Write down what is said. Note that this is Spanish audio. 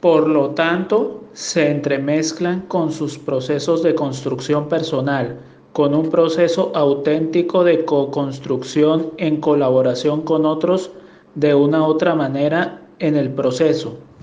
Por lo tanto, se entremezclan con sus procesos de construcción personal, con un proceso auténtico de co-construcción en colaboración con otros de una otra manera en el proceso.